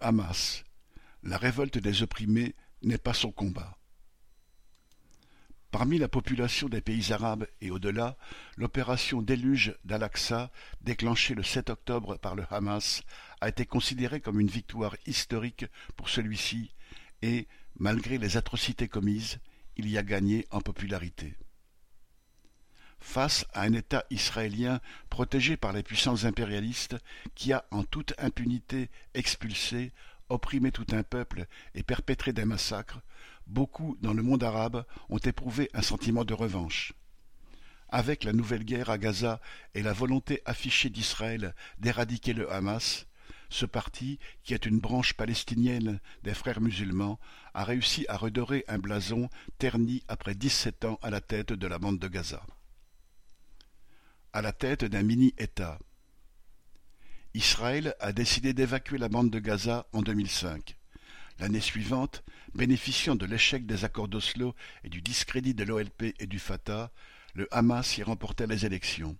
Hamas. La révolte des opprimés n'est pas son combat. Parmi la population des pays arabes et au-delà, l'opération Déluge d'Al-Aqsa, déclenchée le 7 octobre par le Hamas, a été considérée comme une victoire historique pour celui-ci et, malgré les atrocités commises, il y a gagné en popularité. Face à un État israélien protégé par les puissances impérialistes qui a en toute impunité expulsé, opprimé tout un peuple et perpétré des massacres, beaucoup dans le monde arabe ont éprouvé un sentiment de revanche. Avec la nouvelle guerre à Gaza et la volonté affichée d'Israël d'éradiquer le Hamas, ce parti, qui est une branche palestinienne des frères musulmans, a réussi à redorer un blason terni après dix-sept ans à la tête de la bande de Gaza. À la tête d'un mini-État. Israël a décidé d'évacuer la bande de Gaza en 2005. L'année suivante, bénéficiant de l'échec des accords d'Oslo et du discrédit de l'OLP et du Fatah, le Hamas y remportait les élections.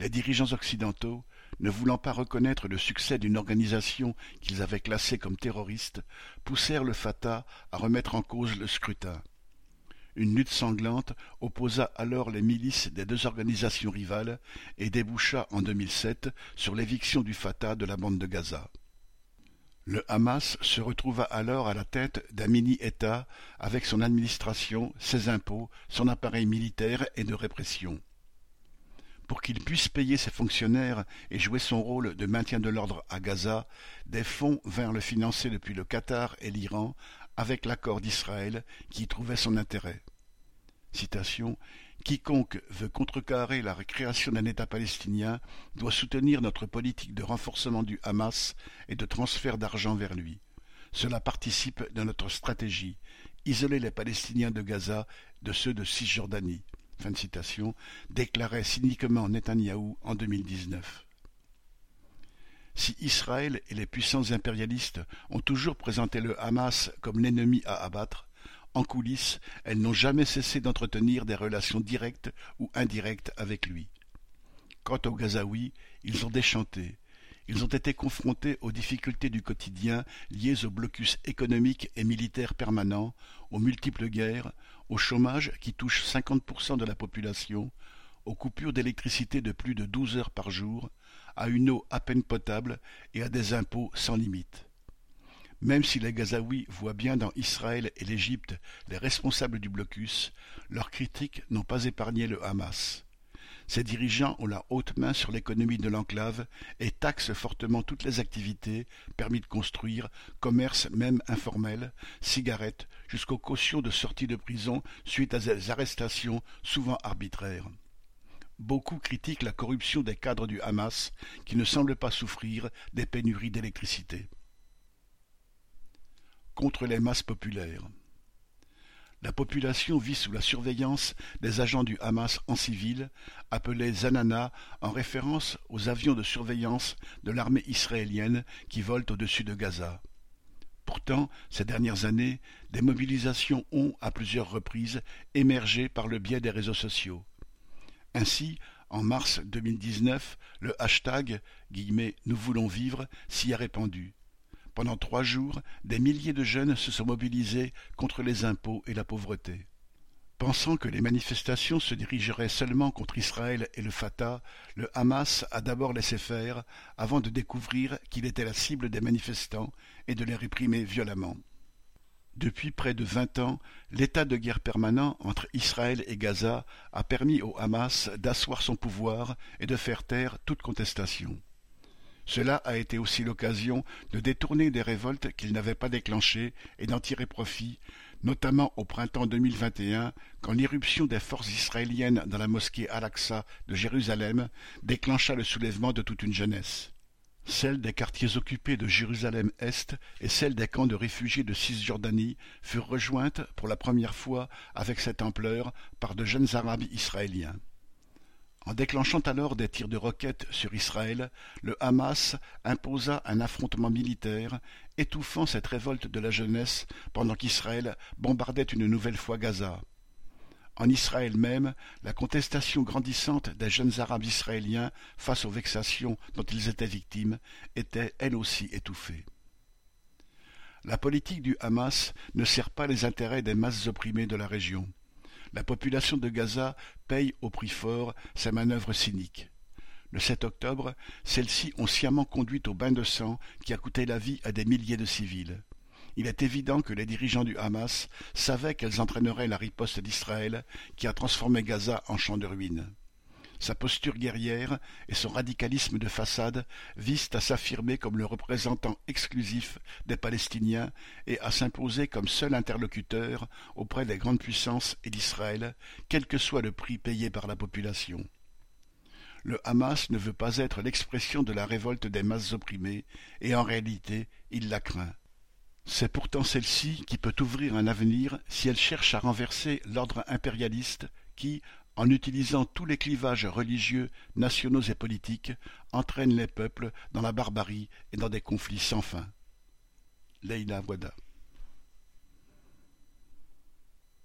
Les dirigeants occidentaux, ne voulant pas reconnaître le succès d'une organisation qu'ils avaient classée comme terroriste, poussèrent le Fatah à remettre en cause le scrutin. Une lutte sanglante opposa alors les milices des deux organisations rivales et déboucha en 2007 sur l'éviction du Fatah de la bande de Gaza. Le Hamas se retrouva alors à la tête d'un mini-État avec son administration, ses impôts, son appareil militaire et de répression. Pour qu'il puisse payer ses fonctionnaires et jouer son rôle de maintien de l'ordre à Gaza, des fonds vinrent le financer depuis le Qatar et l'Iran avec l'accord d'Israël qui y trouvait son intérêt. Quiconque veut contrecarrer la création d'un État palestinien doit soutenir notre politique de renforcement du Hamas et de transfert d'argent vers lui. Cela participe de notre stratégie isoler les Palestiniens de Gaza de ceux de Cisjordanie. Fin de citation, déclarait cyniquement Netanyahou en 2019. Si Israël et les puissances impérialistes ont toujours présenté le Hamas comme l'ennemi à abattre, en coulisses, elles n'ont jamais cessé d'entretenir des relations directes ou indirectes avec lui. Quant aux Gazaouis, ils ont déchanté. Ils ont été confrontés aux difficultés du quotidien liées au blocus économique et militaire permanent, aux multiples guerres, au chômage qui touche 50% de la population, aux coupures d'électricité de plus de douze heures par jour, à une eau à peine potable et à des impôts sans limite. Même si les Gazaouis voient bien dans Israël et l'Égypte les responsables du blocus, leurs critiques n'ont pas épargné le Hamas. Ces dirigeants ont la haute main sur l'économie de l'enclave et taxent fortement toutes les activités, permis de construire, commerce même informel, cigarettes, jusqu'aux cautions de sortie de prison suite à des arrestations souvent arbitraires. Beaucoup critiquent la corruption des cadres du Hamas, qui ne semblent pas souffrir des pénuries d'électricité contre les masses populaires. La population vit sous la surveillance des agents du Hamas en civil, appelés Zanana en référence aux avions de surveillance de l'armée israélienne qui volent au-dessus de Gaza. Pourtant, ces dernières années, des mobilisations ont, à plusieurs reprises, émergé par le biais des réseaux sociaux. Ainsi, en mars 2019, le hashtag Nous voulons vivre s'y a répandu. Pendant trois jours, des milliers de jeunes se sont mobilisés contre les impôts et la pauvreté. Pensant que les manifestations se dirigeraient seulement contre Israël et le Fatah, le Hamas a d'abord laissé faire avant de découvrir qu'il était la cible des manifestants et de les réprimer violemment. Depuis près de vingt ans, l'état de guerre permanent entre Israël et Gaza a permis au Hamas d'asseoir son pouvoir et de faire taire toute contestation. Cela a été aussi l'occasion de détourner des révoltes qu'il n'avait pas déclenchées et d'en tirer profit, notamment au printemps 2021, quand l'irruption des forces israéliennes dans la mosquée Al-Aqsa de Jérusalem déclencha le soulèvement de toute une jeunesse. Celles des quartiers occupés de Jérusalem-Est et celles des camps de réfugiés de Cisjordanie furent rejointes pour la première fois avec cette ampleur par de jeunes Arabes israéliens. En déclenchant alors des tirs de roquettes sur Israël, le Hamas imposa un affrontement militaire, étouffant cette révolte de la jeunesse pendant qu'Israël bombardait une nouvelle fois Gaza. En Israël même, la contestation grandissante des jeunes Arabes israéliens face aux vexations dont ils étaient victimes était elle aussi étouffée. La politique du Hamas ne sert pas les intérêts des masses opprimées de la région. La population de Gaza paye au prix fort sa manœuvre cynique. Le 7 octobre, celles-ci ont sciemment conduit au bain de sang qui a coûté la vie à des milliers de civils. Il est évident que les dirigeants du Hamas savaient qu'elles entraîneraient la riposte d'Israël qui a transformé Gaza en champ de ruines. Sa posture guerrière et son radicalisme de façade visent à s'affirmer comme le représentant exclusif des Palestiniens et à s'imposer comme seul interlocuteur auprès des grandes puissances et d'Israël, quel que soit le prix payé par la population. Le Hamas ne veut pas être l'expression de la révolte des masses opprimées, et en réalité il la craint. C'est pourtant celle-ci qui peut ouvrir un avenir si elle cherche à renverser l'ordre impérialiste qui, en utilisant tous les clivages religieux, nationaux et politiques, entraîne les peuples dans la barbarie et dans des conflits sans fin.